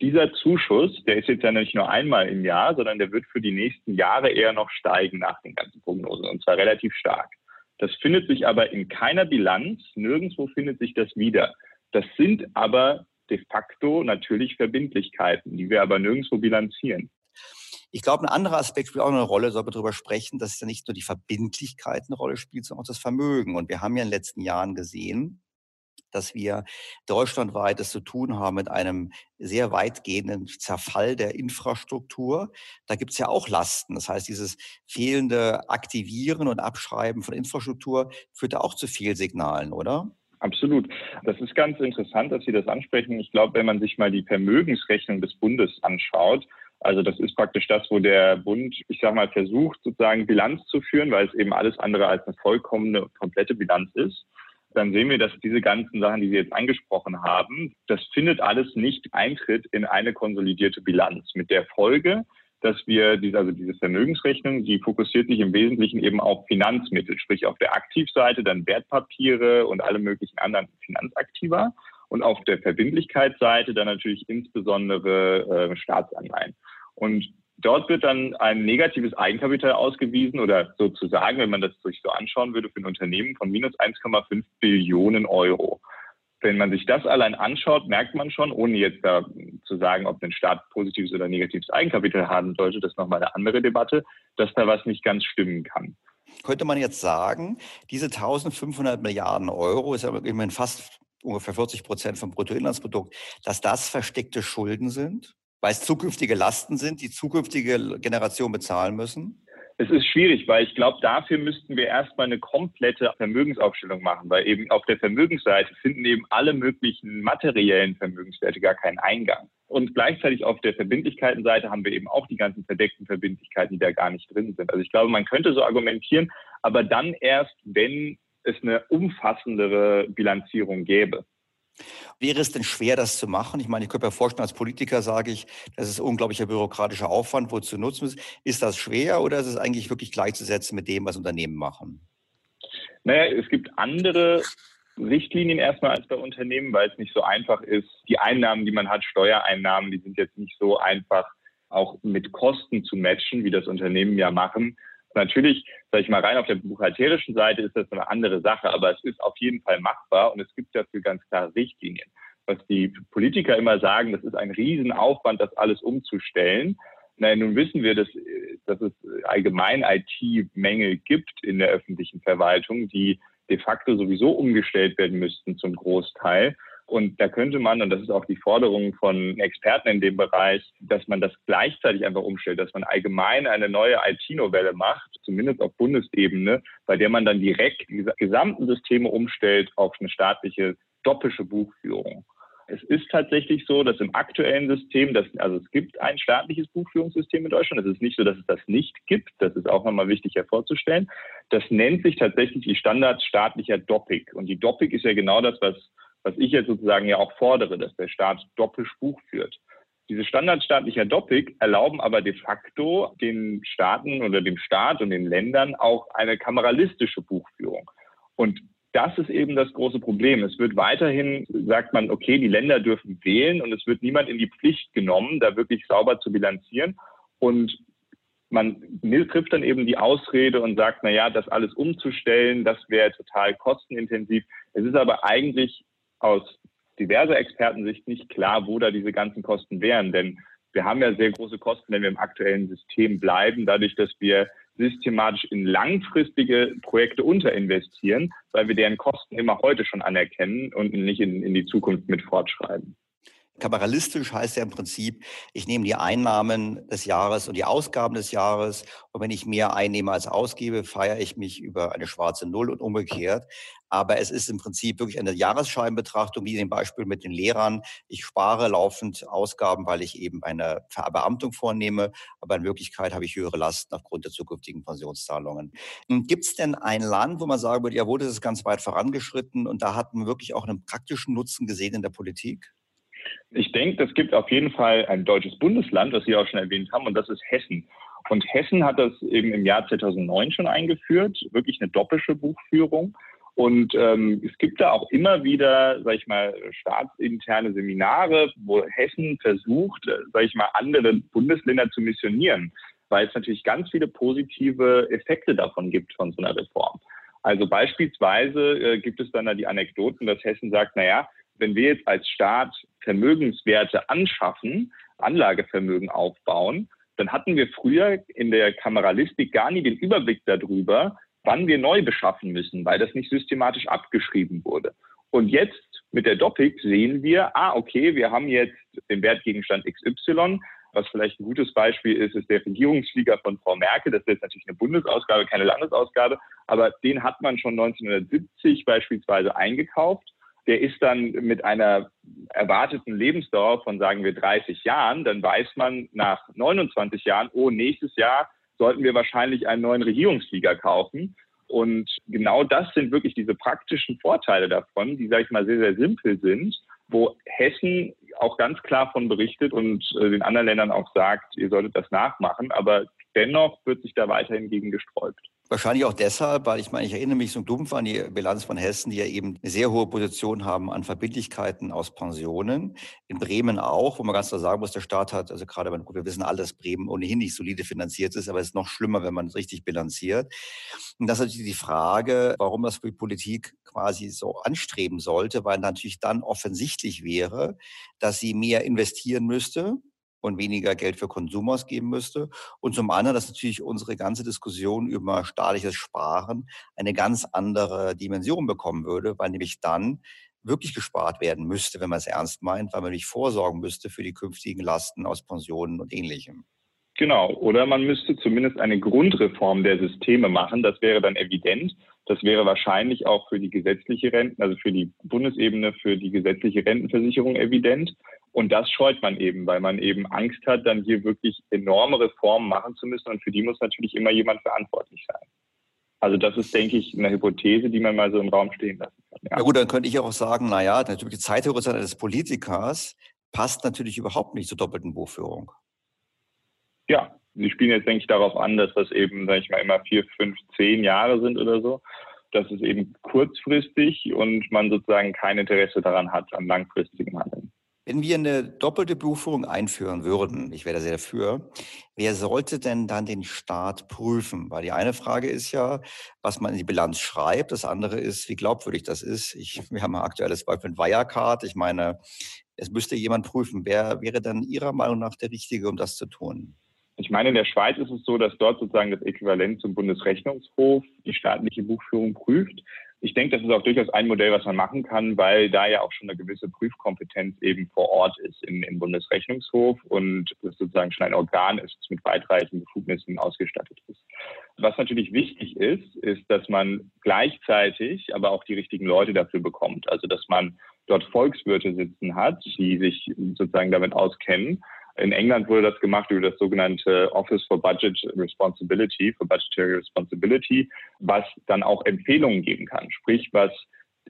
Dieser Zuschuss, der ist jetzt ja nicht nur einmal im Jahr, sondern der wird für die nächsten Jahre eher noch steigen nach den ganzen Prognosen und zwar relativ stark. Das findet sich aber in keiner Bilanz, nirgendwo findet sich das wieder. Das sind aber de facto natürlich Verbindlichkeiten, die wir aber nirgendwo bilanzieren. Ich glaube, ein anderer Aspekt spielt auch eine Rolle, soll man darüber sprechen, dass ja nicht nur die Verbindlichkeit eine Rolle spielt, sondern auch das Vermögen. Und wir haben ja in den letzten Jahren gesehen, dass wir deutschlandweit es zu tun haben mit einem sehr weitgehenden Zerfall der Infrastruktur. Da gibt es ja auch Lasten. Das heißt, dieses fehlende Aktivieren und Abschreiben von Infrastruktur führt da auch zu Fehlsignalen, oder? Absolut. Das ist ganz interessant, dass Sie das ansprechen. Ich glaube, wenn man sich mal die Vermögensrechnung des Bundes anschaut, also das ist praktisch das, wo der Bund, ich sage mal, versucht sozusagen Bilanz zu führen, weil es eben alles andere als eine vollkommene, komplette Bilanz ist dann sehen wir, dass diese ganzen Sachen, die Sie jetzt angesprochen haben, das findet alles nicht Eintritt in eine konsolidierte Bilanz. Mit der Folge, dass wir diese, also diese Vermögensrechnung, die fokussiert sich im Wesentlichen eben auf Finanzmittel, sprich auf der Aktivseite dann Wertpapiere und alle möglichen anderen Finanzaktiva und auf der Verbindlichkeitsseite dann natürlich insbesondere äh, Staatsanleihen. Und Dort wird dann ein negatives Eigenkapital ausgewiesen oder sozusagen, wenn man das sich so anschauen würde, für ein Unternehmen von minus 1,5 Billionen Euro. Wenn man sich das allein anschaut, merkt man schon, ohne jetzt da zu sagen, ob ein Staat positives oder negatives Eigenkapital haben sollte, das ist nochmal eine andere Debatte, dass da was nicht ganz stimmen kann. Könnte man jetzt sagen, diese 1500 Milliarden Euro ist ja immerhin fast ungefähr 40 Prozent vom Bruttoinlandsprodukt, dass das versteckte Schulden sind? weil es zukünftige Lasten sind, die zukünftige Generationen bezahlen müssen? Es ist schwierig, weil ich glaube, dafür müssten wir erstmal eine komplette Vermögensaufstellung machen, weil eben auf der Vermögensseite finden eben alle möglichen materiellen Vermögenswerte gar keinen Eingang. Und gleichzeitig auf der Verbindlichkeitenseite haben wir eben auch die ganzen verdeckten Verbindlichkeiten, die da gar nicht drin sind. Also ich glaube, man könnte so argumentieren, aber dann erst, wenn es eine umfassendere Bilanzierung gäbe. Wäre es denn schwer, das zu machen? Ich meine, ich könnte mir vorstellen, als Politiker sage ich, das ist unglaublicher bürokratischer Aufwand, wo zu nutzen ist. Ist das schwer oder ist es eigentlich wirklich gleichzusetzen mit dem, was Unternehmen machen? Naja, es gibt andere Richtlinien erstmal als bei Unternehmen, weil es nicht so einfach ist. Die Einnahmen, die man hat, Steuereinnahmen, die sind jetzt nicht so einfach auch mit Kosten zu matchen, wie das Unternehmen ja machen. Natürlich, sage ich mal, rein auf der buchhalterischen Seite ist das eine andere Sache, aber es ist auf jeden Fall machbar und es gibt dafür ganz klare Richtlinien. Was die Politiker immer sagen, das ist ein Riesenaufwand, das alles umzustellen. Na, nun wissen wir, dass, dass es allgemein IT-Mängel gibt in der öffentlichen Verwaltung, die de facto sowieso umgestellt werden müssten zum Großteil. Und da könnte man, und das ist auch die Forderung von Experten in dem Bereich, dass man das gleichzeitig einfach umstellt, dass man allgemein eine neue IT-Novelle macht, zumindest auf Bundesebene, bei der man dann direkt die gesamten Systeme umstellt auf eine staatliche doppische Buchführung. Es ist tatsächlich so, dass im aktuellen System, dass, also es gibt ein staatliches Buchführungssystem in Deutschland. Es ist nicht so, dass es das nicht gibt. Das ist auch nochmal wichtig hervorzustellen. Das nennt sich tatsächlich die Standard staatlicher Doppik. Und die Doppik ist ja genau das, was was ich jetzt sozusagen ja auch fordere, dass der Staat doppelt Buch führt. Diese standardstaatlicher Doppik erlauben aber de facto den Staaten oder dem Staat und den Ländern auch eine kameralistische Buchführung. Und das ist eben das große Problem. Es wird weiterhin, sagt man, okay, die Länder dürfen wählen und es wird niemand in die Pflicht genommen, da wirklich sauber zu bilanzieren. Und man trifft dann eben die Ausrede und sagt, na ja, das alles umzustellen, das wäre total kostenintensiv. Es ist aber eigentlich aus diverser Expertensicht nicht klar, wo da diese ganzen Kosten wären. Denn wir haben ja sehr große Kosten, wenn wir im aktuellen System bleiben, dadurch, dass wir systematisch in langfristige Projekte unterinvestieren, weil wir deren Kosten immer heute schon anerkennen und nicht in, in die Zukunft mit fortschreiben. Kameralistisch heißt ja im Prinzip, ich nehme die Einnahmen des Jahres und die Ausgaben des Jahres und wenn ich mehr einnehme als ausgebe, feiere ich mich über eine schwarze Null und umgekehrt. Aber es ist im Prinzip wirklich eine Jahresscheibenbetrachtung, wie in dem Beispiel mit den Lehrern. Ich spare laufend Ausgaben, weil ich eben eine Verbeamtung vornehme, aber in Wirklichkeit habe ich höhere Lasten aufgrund der zukünftigen Pensionszahlungen. Gibt es denn ein Land, wo man sagen würde, jawohl, das ist ganz weit vorangeschritten und da hat man wirklich auch einen praktischen Nutzen gesehen in der Politik? Ich denke, es gibt auf jeden Fall ein deutsches Bundesland, das Sie auch schon erwähnt haben, und das ist Hessen. Und Hessen hat das eben im Jahr 2009 schon eingeführt, wirklich eine doppelte Buchführung. Und ähm, es gibt da auch immer wieder, sag ich mal, staatsinterne Seminare, wo Hessen versucht, sag ich mal, andere Bundesländer zu missionieren, weil es natürlich ganz viele positive Effekte davon gibt von so einer Reform. Also beispielsweise äh, gibt es dann da die Anekdoten, dass Hessen sagt, na ja, wenn wir jetzt als Staat Vermögenswerte anschaffen, Anlagevermögen aufbauen, dann hatten wir früher in der Kameralistik gar nie den Überblick darüber, wann wir neu beschaffen müssen, weil das nicht systematisch abgeschrieben wurde. Und jetzt mit der Doppik sehen wir, ah, okay, wir haben jetzt den Wertgegenstand XY. Was vielleicht ein gutes Beispiel ist, ist der Regierungsflieger von Frau Merkel. Das ist jetzt natürlich eine Bundesausgabe, keine Landesausgabe, aber den hat man schon 1970 beispielsweise eingekauft der ist dann mit einer erwarteten Lebensdauer von, sagen wir, 30 Jahren, dann weiß man nach 29 Jahren, oh, nächstes Jahr sollten wir wahrscheinlich einen neuen Regierungsflieger kaufen. Und genau das sind wirklich diese praktischen Vorteile davon, die, sage ich mal, sehr, sehr simpel sind, wo Hessen auch ganz klar von berichtet und äh, den anderen Ländern auch sagt, ihr solltet das nachmachen. Aber dennoch wird sich da weiterhin gegen gesträubt. Wahrscheinlich auch deshalb, weil ich meine, ich erinnere mich so dumpf an die Bilanz von Hessen, die ja eben eine sehr hohe Position haben an Verbindlichkeiten aus Pensionen. In Bremen auch, wo man ganz klar sagen muss, der Staat hat, also gerade, gut, wir wissen alle, dass Bremen ohnehin nicht solide finanziert ist, aber es ist noch schlimmer, wenn man es richtig bilanziert. Und das ist natürlich die Frage, warum das für die Politik quasi so anstreben sollte, weil natürlich dann offensichtlich wäre, dass sie mehr investieren müsste, und weniger Geld für Konsum ausgeben müsste. Und zum anderen, dass natürlich unsere ganze Diskussion über staatliches Sparen eine ganz andere Dimension bekommen würde, weil nämlich dann wirklich gespart werden müsste, wenn man es ernst meint, weil man nämlich vorsorgen müsste für die künftigen Lasten aus Pensionen und ähnlichem. Genau, oder man müsste zumindest eine Grundreform der Systeme machen. Das wäre dann evident. Das wäre wahrscheinlich auch für die gesetzliche Renten, also für die Bundesebene, für die gesetzliche Rentenversicherung evident. Und das scheut man eben, weil man eben Angst hat, dann hier wirklich enorme Reformen machen zu müssen. Und für die muss natürlich immer jemand verantwortlich sein. Also das ist, denke ich, eine Hypothese, die man mal so im Raum stehen lassen kann. Ja, ja gut, dann könnte ich auch sagen, naja, natürlich die Zeithorizont eines Politikers passt natürlich überhaupt nicht zur doppelten Buchführung. Ja, Sie spielen jetzt, denke ich, darauf an, dass das eben, sage ich mal, immer vier, fünf, zehn Jahre sind oder so. Das ist eben kurzfristig und man sozusagen kein Interesse daran hat, an langfristigem Handeln. Wenn wir eine doppelte Buchführung einführen würden, ich wäre da sehr dafür, wer sollte denn dann den Staat prüfen? Weil die eine Frage ist ja, was man in die Bilanz schreibt. Das andere ist, wie glaubwürdig das ist. Ich, wir haben ein aktuelles Beispiel mit Wirecard. Ich meine, es müsste jemand prüfen. Wer wäre dann Ihrer Meinung nach der Richtige, um das zu tun? Ich meine, in der Schweiz ist es so, dass dort sozusagen das Äquivalent zum Bundesrechnungshof die staatliche Buchführung prüft. Ich denke, das ist auch durchaus ein Modell, was man machen kann, weil da ja auch schon eine gewisse Prüfkompetenz eben vor Ort ist im, im Bundesrechnungshof und das sozusagen schon ein Organ ist, das mit weitreichenden Befugnissen ausgestattet ist. Was natürlich wichtig ist, ist, dass man gleichzeitig aber auch die richtigen Leute dafür bekommt. Also, dass man dort Volkswirte sitzen hat, die sich sozusagen damit auskennen in England wurde das gemacht über das sogenannte Office for Budget Responsibility, for Budgetary Responsibility, was dann auch Empfehlungen geben kann. Sprich, was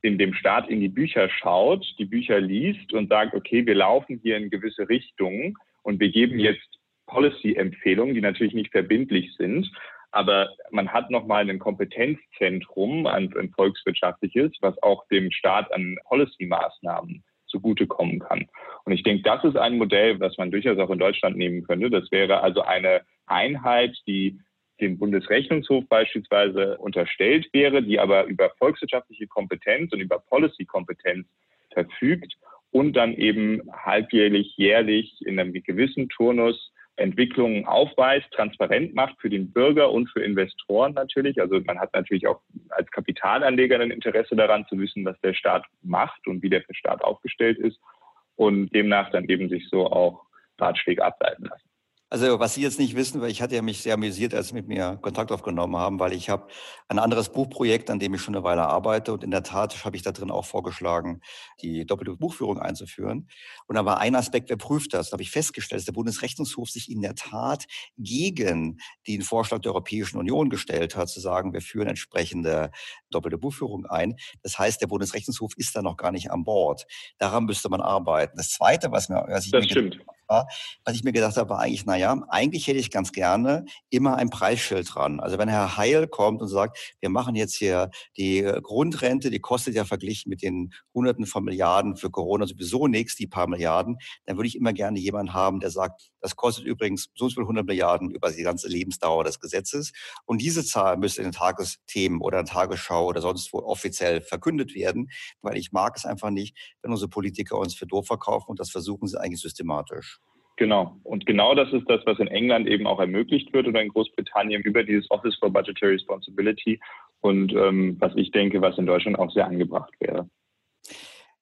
in dem Staat in die Bücher schaut, die Bücher liest und sagt, okay, wir laufen hier in gewisse Richtungen und wir geben jetzt Policy-Empfehlungen, die natürlich nicht verbindlich sind, aber man hat nochmal ein Kompetenzzentrum, ein, ein volkswirtschaftliches, was auch dem Staat an Policy-Maßnahmen zugutekommen kann. Und ich denke, das ist ein Modell, was man durchaus auch in Deutschland nehmen könnte. Das wäre also eine Einheit, die dem Bundesrechnungshof beispielsweise unterstellt wäre, die aber über volkswirtschaftliche Kompetenz und über Policy-Kompetenz verfügt und dann eben halbjährlich, jährlich in einem gewissen Turnus Entwicklungen aufweist, transparent macht für den Bürger und für Investoren natürlich. Also man hat natürlich auch als Kapitalanleger ein Interesse daran zu wissen, was der Staat macht und wie der Staat aufgestellt ist. Und demnach dann eben sich so auch Ratschläge ableiten lassen. Also was Sie jetzt nicht wissen, weil ich hatte ja mich sehr amüsiert, als Sie mit mir Kontakt aufgenommen haben, weil ich habe ein anderes Buchprojekt, an dem ich schon eine Weile arbeite und in der Tat habe ich da drin auch vorgeschlagen, die doppelte Buchführung einzuführen. Und da war ein Aspekt, wer prüft das? Da habe ich festgestellt, dass der Bundesrechnungshof sich in der Tat gegen den Vorschlag der Europäischen Union gestellt hat, zu sagen, wir führen entsprechende doppelte Buchführung ein. Das heißt, der Bundesrechnungshof ist da noch gar nicht an Bord. Daran müsste man arbeiten. Das Zweite, was mir, was ich das mir stimmt war, was ich mir gedacht habe, war eigentlich, naja, eigentlich hätte ich ganz gerne immer ein Preisschild dran. Also wenn Herr Heil kommt und sagt, wir machen jetzt hier die äh, Grundrente, die kostet ja verglichen mit den Hunderten von Milliarden für Corona sowieso nichts, die paar Milliarden, dann würde ich immer gerne jemanden haben, der sagt, das kostet übrigens so viel 100 Milliarden über die ganze Lebensdauer des Gesetzes. Und diese Zahl müsste in den Tagesthemen oder in der Tagesschau oder sonst wo offiziell verkündet werden, weil ich mag es einfach nicht, wenn unsere Politiker uns für doof verkaufen und das versuchen sie eigentlich systematisch. Genau. Und genau das ist das, was in England eben auch ermöglicht wird oder in Großbritannien über dieses Office for Budgetary Responsibility und ähm, was ich denke, was in Deutschland auch sehr angebracht wäre.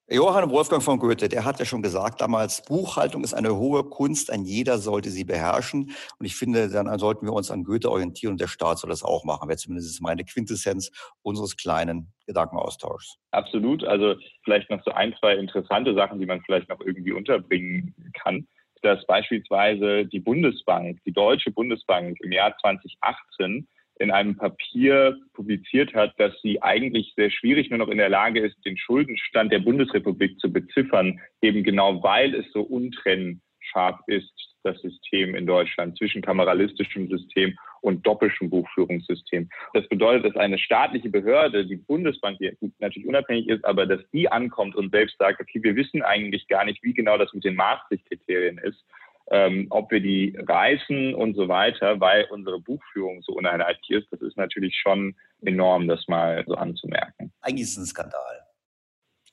Johann Wolfgang von Goethe, der hat ja schon gesagt damals, Buchhaltung ist eine hohe Kunst, ein jeder sollte sie beherrschen. Und ich finde, dann sollten wir uns an Goethe orientieren und der Staat soll das auch machen. Wäre zumindest meine Quintessenz unseres kleinen Gedankenaustauschs. Absolut. Also vielleicht noch so ein, zwei interessante Sachen, die man vielleicht noch irgendwie unterbringen kann dass beispielsweise die Bundesbank, die Deutsche Bundesbank im Jahr 2018 in einem Papier publiziert hat, dass sie eigentlich sehr schwierig nur noch in der Lage ist, den Schuldenstand der Bundesrepublik zu beziffern, eben genau weil es so untrennscharf ist, das System in Deutschland zwischen kameralistischem System und doppeltem Buchführungssystem. Das bedeutet, dass eine staatliche Behörde, die Bundesbank, die natürlich unabhängig ist, aber dass die ankommt und selbst sagt, okay, wir wissen eigentlich gar nicht, wie genau das mit den Maastricht-Kriterien ist, ähm, ob wir die reißen und so weiter, weil unsere Buchführung so uneinheitlich ist. Das ist natürlich schon enorm, das mal so anzumerken. Eigentlich ist es ein Skandal.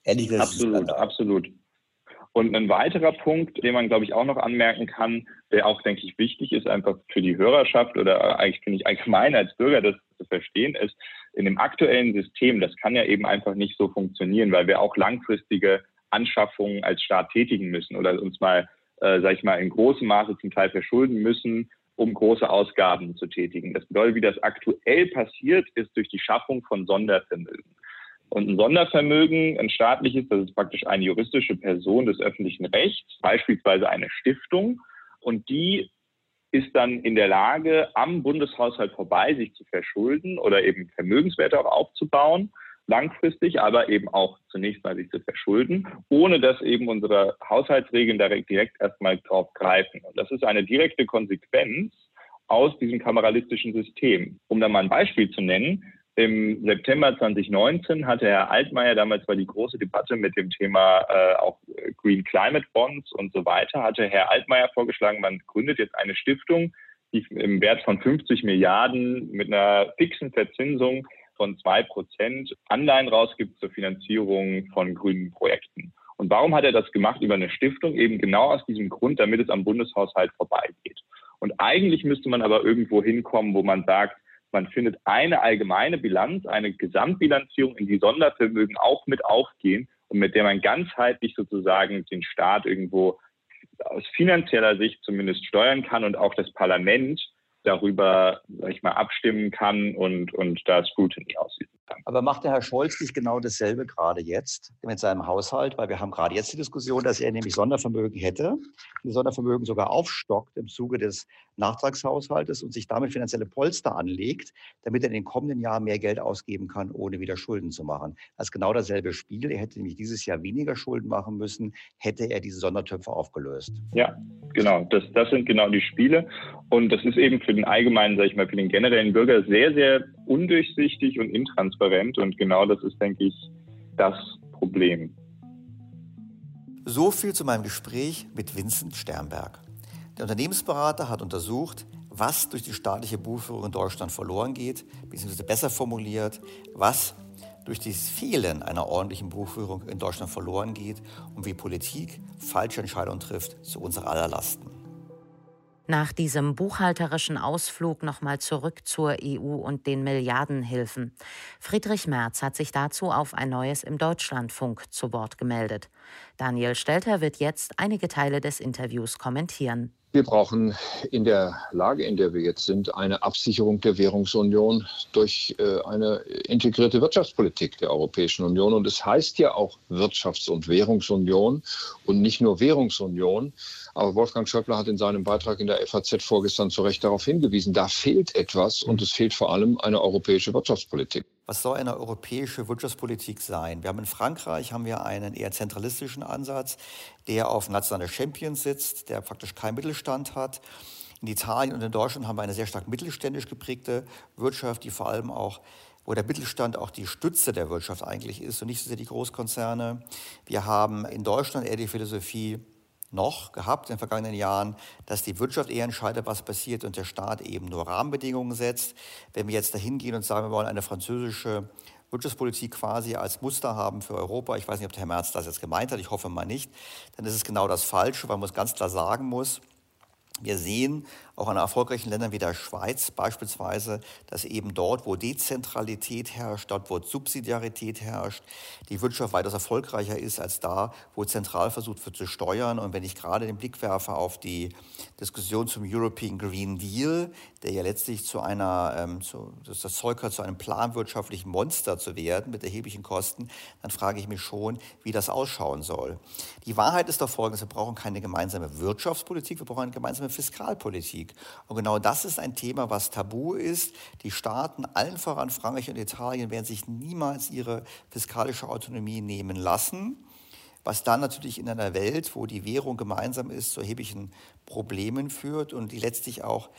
Ehrlich gesagt, absolut, Skandal. absolut. Und ein weiterer Punkt, den man, glaube ich, auch noch anmerken kann, der auch, denke ich, wichtig ist, einfach für die Hörerschaft oder eigentlich finde ich allgemein als Bürger das zu verstehen, ist, in dem aktuellen System, das kann ja eben einfach nicht so funktionieren, weil wir auch langfristige Anschaffungen als Staat tätigen müssen oder uns mal, äh, sag ich mal, in großem Maße zum Teil verschulden müssen, um große Ausgaben zu tätigen. Das bedeutet, wie das aktuell passiert, ist durch die Schaffung von Sondervermögen. Und ein Sondervermögen, ein staatliches, das ist praktisch eine juristische Person des öffentlichen Rechts, beispielsweise eine Stiftung. Und die ist dann in der Lage, am Bundeshaushalt vorbei sich zu verschulden oder eben Vermögenswerte auch aufzubauen, langfristig, aber eben auch zunächst mal sich zu verschulden, ohne dass eben unsere Haushaltsregeln direkt, direkt erstmal drauf greifen. Und das ist eine direkte Konsequenz aus diesem kameralistischen System. Um da mal ein Beispiel zu nennen, im September 2019 hatte Herr Altmaier, damals war die große Debatte mit dem Thema äh, auch Green Climate Bonds und so weiter, hatte Herr Altmaier vorgeschlagen, man gründet jetzt eine Stiftung, die im Wert von 50 Milliarden mit einer fixen Verzinsung von zwei Prozent Anleihen rausgibt zur Finanzierung von grünen Projekten. Und warum hat er das gemacht über eine Stiftung? Eben genau aus diesem Grund, damit es am Bundeshaushalt vorbeigeht. Und eigentlich müsste man aber irgendwo hinkommen, wo man sagt, man findet eine allgemeine Bilanz, eine Gesamtbilanzierung, in die Sondervermögen auch mit aufgehen und mit der man ganzheitlich sozusagen den Staat irgendwo aus finanzieller Sicht zumindest steuern kann und auch das Parlament darüber, sag ich mal, abstimmen kann und, und da Scrutiny ausüben kann. Aber macht der Herr Scholz nicht genau dasselbe gerade jetzt mit seinem Haushalt? Weil wir haben gerade jetzt die Diskussion, dass er nämlich Sondervermögen hätte, die Sondervermögen sogar aufstockt im Zuge des Nachtragshaushaltes und sich damit finanzielle Polster anlegt, damit er in den kommenden Jahren mehr Geld ausgeben kann, ohne wieder Schulden zu machen. Das ist genau dasselbe Spiel. Er hätte nämlich dieses Jahr weniger Schulden machen müssen, hätte er diese Sondertöpfe aufgelöst. Ja, genau. Das, das sind genau die Spiele. Und das ist eben für den allgemeinen, sage ich mal, für den generellen Bürger sehr, sehr undurchsichtig und intransparent. Und genau das ist, denke ich, das Problem. So viel zu meinem Gespräch mit Vincent Sternberg. Der Unternehmensberater hat untersucht, was durch die staatliche Buchführung in Deutschland verloren geht, beziehungsweise besser formuliert, was durch das Fehlen einer ordentlichen Buchführung in Deutschland verloren geht und wie Politik falsche Entscheidungen trifft zu unserer aller Lasten. Nach diesem buchhalterischen Ausflug nochmal zurück zur EU und den Milliardenhilfen. Friedrich Merz hat sich dazu auf ein neues im Deutschlandfunk zu Wort gemeldet. Daniel Stelter wird jetzt einige Teile des Interviews kommentieren. Wir brauchen in der Lage, in der wir jetzt sind, eine Absicherung der Währungsunion durch äh, eine integrierte Wirtschaftspolitik der Europäischen Union. Und es heißt ja auch Wirtschafts- und Währungsunion und nicht nur Währungsunion. Aber Wolfgang Schöppler hat in seinem Beitrag in der FAZ vorgestern zu Recht darauf hingewiesen, da fehlt etwas und es fehlt vor allem eine europäische Wirtschaftspolitik. Was soll eine europäische Wirtschaftspolitik sein? Wir haben in Frankreich haben wir einen eher zentralistischen Ansatz, der auf nationale Champions sitzt, der praktisch keinen Mittelstand hat. In Italien und in Deutschland haben wir eine sehr stark mittelständisch geprägte Wirtschaft, die vor allem auch wo der Mittelstand auch die Stütze der Wirtschaft eigentlich ist und nicht so sehr die Großkonzerne. Wir haben in Deutschland eher die Philosophie, noch gehabt in den vergangenen Jahren, dass die Wirtschaft eher entscheidet, was passiert und der Staat eben nur Rahmenbedingungen setzt. Wenn wir jetzt dahin gehen und sagen, wir wollen eine französische Wirtschaftspolitik quasi als Muster haben für Europa, ich weiß nicht, ob der Herr Merz das jetzt gemeint hat, ich hoffe mal nicht, dann ist es genau das Falsche, weil man es ganz klar sagen muss, wir sehen auch an erfolgreichen Ländern wie der Schweiz beispielsweise, dass eben dort, wo Dezentralität herrscht, dort, wo Subsidiarität herrscht, die Wirtschaft weitaus erfolgreicher ist als da, wo zentral versucht wird zu steuern. Und wenn ich gerade den Blick werfe auf die Diskussion zum European Green Deal, der ja letztlich zu einer, ähm, zu, das Zeug hat, zu einem planwirtschaftlichen Monster zu werden mit erheblichen Kosten, dann frage ich mich schon, wie das ausschauen soll. Die Wahrheit ist doch folgendes, wir brauchen keine gemeinsame Wirtschaftspolitik, wir brauchen eine gemeinsame Fiskalpolitik. Und genau das ist ein Thema, was tabu ist. Die Staaten, allen voran Frankreich und Italien, werden sich niemals ihre fiskalische Autonomie nehmen lassen was dann natürlich in einer Welt, wo die Währung gemeinsam ist, zu erheblichen Problemen führt und die letztlich auch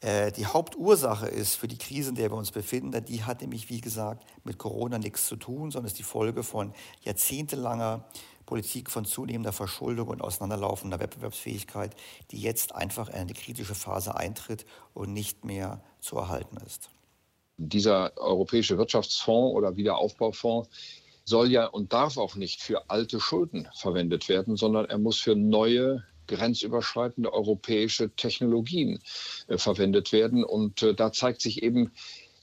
äh, die Hauptursache ist für die Krise, in der wir uns befinden, die hat nämlich, wie gesagt, mit Corona nichts zu tun, sondern ist die Folge von jahrzehntelanger Politik von zunehmender Verschuldung und auseinanderlaufender Wettbewerbsfähigkeit, die jetzt einfach in eine kritische Phase eintritt und nicht mehr zu erhalten ist. Dieser Europäische Wirtschaftsfonds oder Wiederaufbaufonds soll ja und darf auch nicht für alte Schulden verwendet werden, sondern er muss für neue grenzüberschreitende europäische Technologien äh, verwendet werden. Und äh, da zeigt sich eben,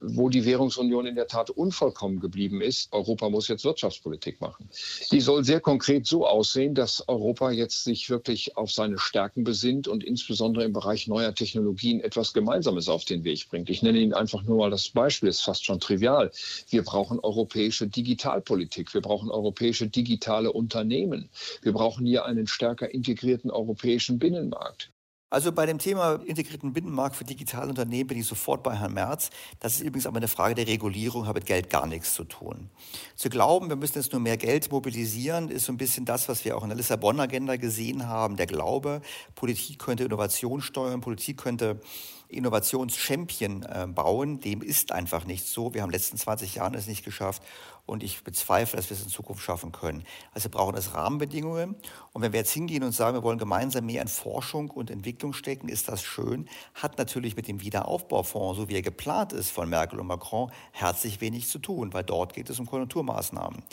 wo die Währungsunion in der Tat unvollkommen geblieben ist. Europa muss jetzt Wirtschaftspolitik machen. Die soll sehr konkret so aussehen, dass Europa jetzt sich wirklich auf seine Stärken besinnt und insbesondere im Bereich neuer Technologien etwas Gemeinsames auf den Weg bringt. Ich nenne Ihnen einfach nur mal das Beispiel, ist fast schon trivial. Wir brauchen europäische Digitalpolitik. Wir brauchen europäische digitale Unternehmen. Wir brauchen hier einen stärker integrierten europäischen Binnenmarkt. Also bei dem Thema integrierten Binnenmarkt für digitale Unternehmen bin ich sofort bei Herrn Merz. Das ist übrigens aber eine Frage der Regulierung, hat mit Geld gar nichts zu tun. Zu glauben, wir müssen jetzt nur mehr Geld mobilisieren, ist so ein bisschen das, was wir auch in der Lissabon-Agenda gesehen haben. Der Glaube, Politik könnte Innovation steuern, Politik könnte Innovationschampion äh, bauen. Dem ist einfach nicht so. Wir haben in den letzten 20 Jahren es nicht geschafft und ich bezweifle, dass wir es in Zukunft schaffen können. Also wir brauchen es Rahmenbedingungen. Und wenn wir jetzt hingehen und sagen, wir wollen gemeinsam mehr in Forschung und Entwicklung stecken, ist das schön, hat natürlich mit dem Wiederaufbaufonds, so wie er geplant ist von Merkel und Macron, herzlich wenig zu tun, weil dort geht es um Konjunkturmaßnahmen.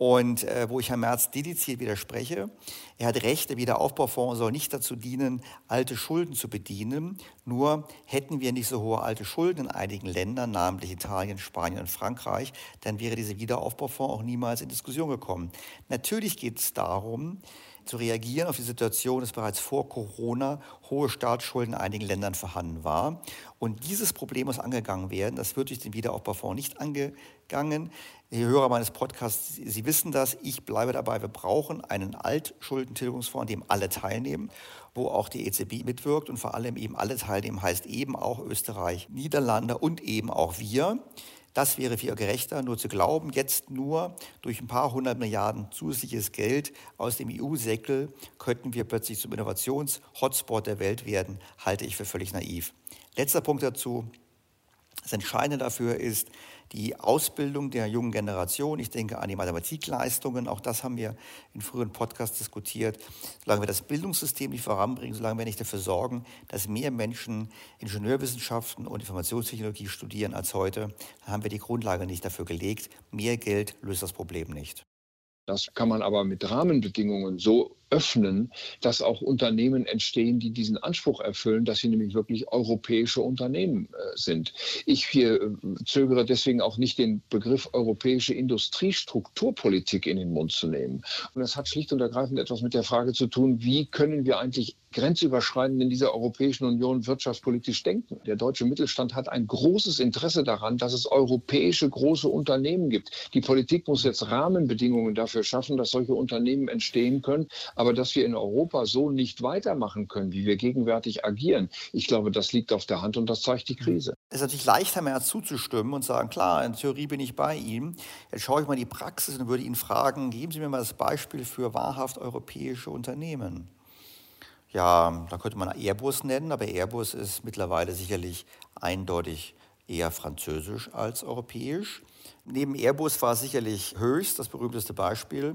Und äh, wo ich Herrn Merz dediziert widerspreche, er hat recht, der Wiederaufbaufonds soll nicht dazu dienen, alte Schulden zu bedienen. Nur hätten wir nicht so hohe alte Schulden in einigen Ländern, namentlich Italien, Spanien und Frankreich, dann wäre dieser Wiederaufbaufonds auch niemals in Diskussion gekommen. Natürlich geht es darum, zu reagieren auf die Situation, dass bereits vor Corona hohe Staatsschulden in einigen Ländern vorhanden war. Und dieses Problem muss angegangen werden. Das wird durch den Wiederaufbaufonds nicht angegangen. Die Hörer meines Podcasts, Sie wissen das, ich bleibe dabei, wir brauchen einen Altschuldentilgungsfonds, an dem alle teilnehmen, wo auch die EZB mitwirkt und vor allem eben alle teilnehmen, heißt eben auch Österreich, Niederlande und eben auch wir. Das wäre viel gerechter. Nur zu glauben, jetzt nur durch ein paar hundert Milliarden zusätzliches Geld aus dem EU-Säckel könnten wir plötzlich zum Innovations-Hotspot der Welt werden, halte ich für völlig naiv. Letzter Punkt dazu. Das Entscheidende dafür ist, die Ausbildung der jungen Generation. Ich denke an die Mathematikleistungen. Auch das haben wir in früheren Podcasts diskutiert. Solange wir das Bildungssystem nicht voranbringen, solange wir nicht dafür sorgen, dass mehr Menschen Ingenieurwissenschaften und Informationstechnologie studieren als heute, haben wir die Grundlage nicht dafür gelegt. Mehr Geld löst das Problem nicht. Das kann man aber mit Rahmenbedingungen so öffnen, dass auch Unternehmen entstehen, die diesen Anspruch erfüllen, dass sie nämlich wirklich europäische Unternehmen äh, sind. Ich hier äh, zögere deswegen auch nicht den Begriff europäische Industriestrukturpolitik in den Mund zu nehmen. Und das hat schlicht und ergreifend etwas mit der Frage zu tun, wie können wir eigentlich grenzüberschreitend in dieser Europäischen Union wirtschaftspolitisch denken. Der deutsche Mittelstand hat ein großes Interesse daran, dass es europäische große Unternehmen gibt. Die Politik muss jetzt Rahmenbedingungen dafür schaffen, dass solche Unternehmen entstehen können. Aber dass wir in Europa so nicht weitermachen können, wie wir gegenwärtig agieren, ich glaube, das liegt auf der Hand und das zeigt die Krise. Es ist natürlich leichter, mehr zuzustimmen und sagen, klar, in Theorie bin ich bei Ihnen. Jetzt schaue ich mal die Praxis und würde ihn fragen, geben Sie mir mal das Beispiel für wahrhaft europäische Unternehmen. Ja, da könnte man Airbus nennen, aber Airbus ist mittlerweile sicherlich eindeutig eher französisch als europäisch. Neben Airbus war sicherlich Höchst das berühmteste Beispiel,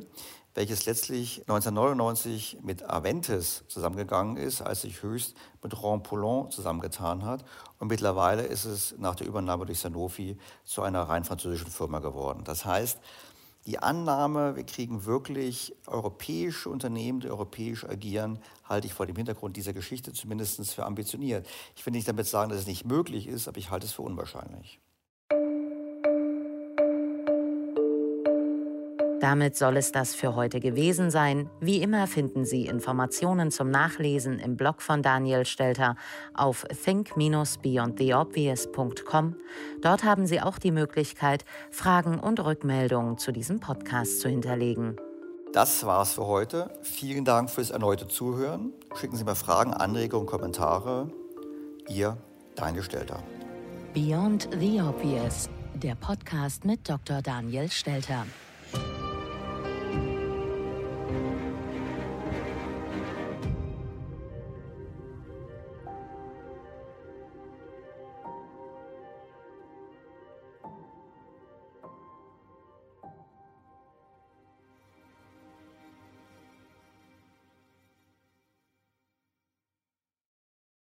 welches letztlich 1999 mit Aventis zusammengegangen ist, als sich Höchst mit Rond zusammengetan hat. Und mittlerweile ist es nach der Übernahme durch Sanofi zu einer rein französischen Firma geworden. Das heißt, die Annahme, wir kriegen wirklich europäische Unternehmen, die europäisch agieren, halte ich vor dem Hintergrund dieser Geschichte zumindest für ambitioniert. Ich will nicht damit sagen, dass es nicht möglich ist, aber ich halte es für unwahrscheinlich. Damit soll es das für heute gewesen sein. Wie immer finden Sie Informationen zum Nachlesen im Blog von Daniel Stelter auf think-beyondtheobvious.com. Dort haben Sie auch die Möglichkeit, Fragen und Rückmeldungen zu diesem Podcast zu hinterlegen. Das war's für heute. Vielen Dank fürs erneute Zuhören. Schicken Sie mir Fragen, Anregungen, Kommentare. Ihr Daniel Stelter. Beyond the Obvious, der Podcast mit Dr. Daniel Stelter.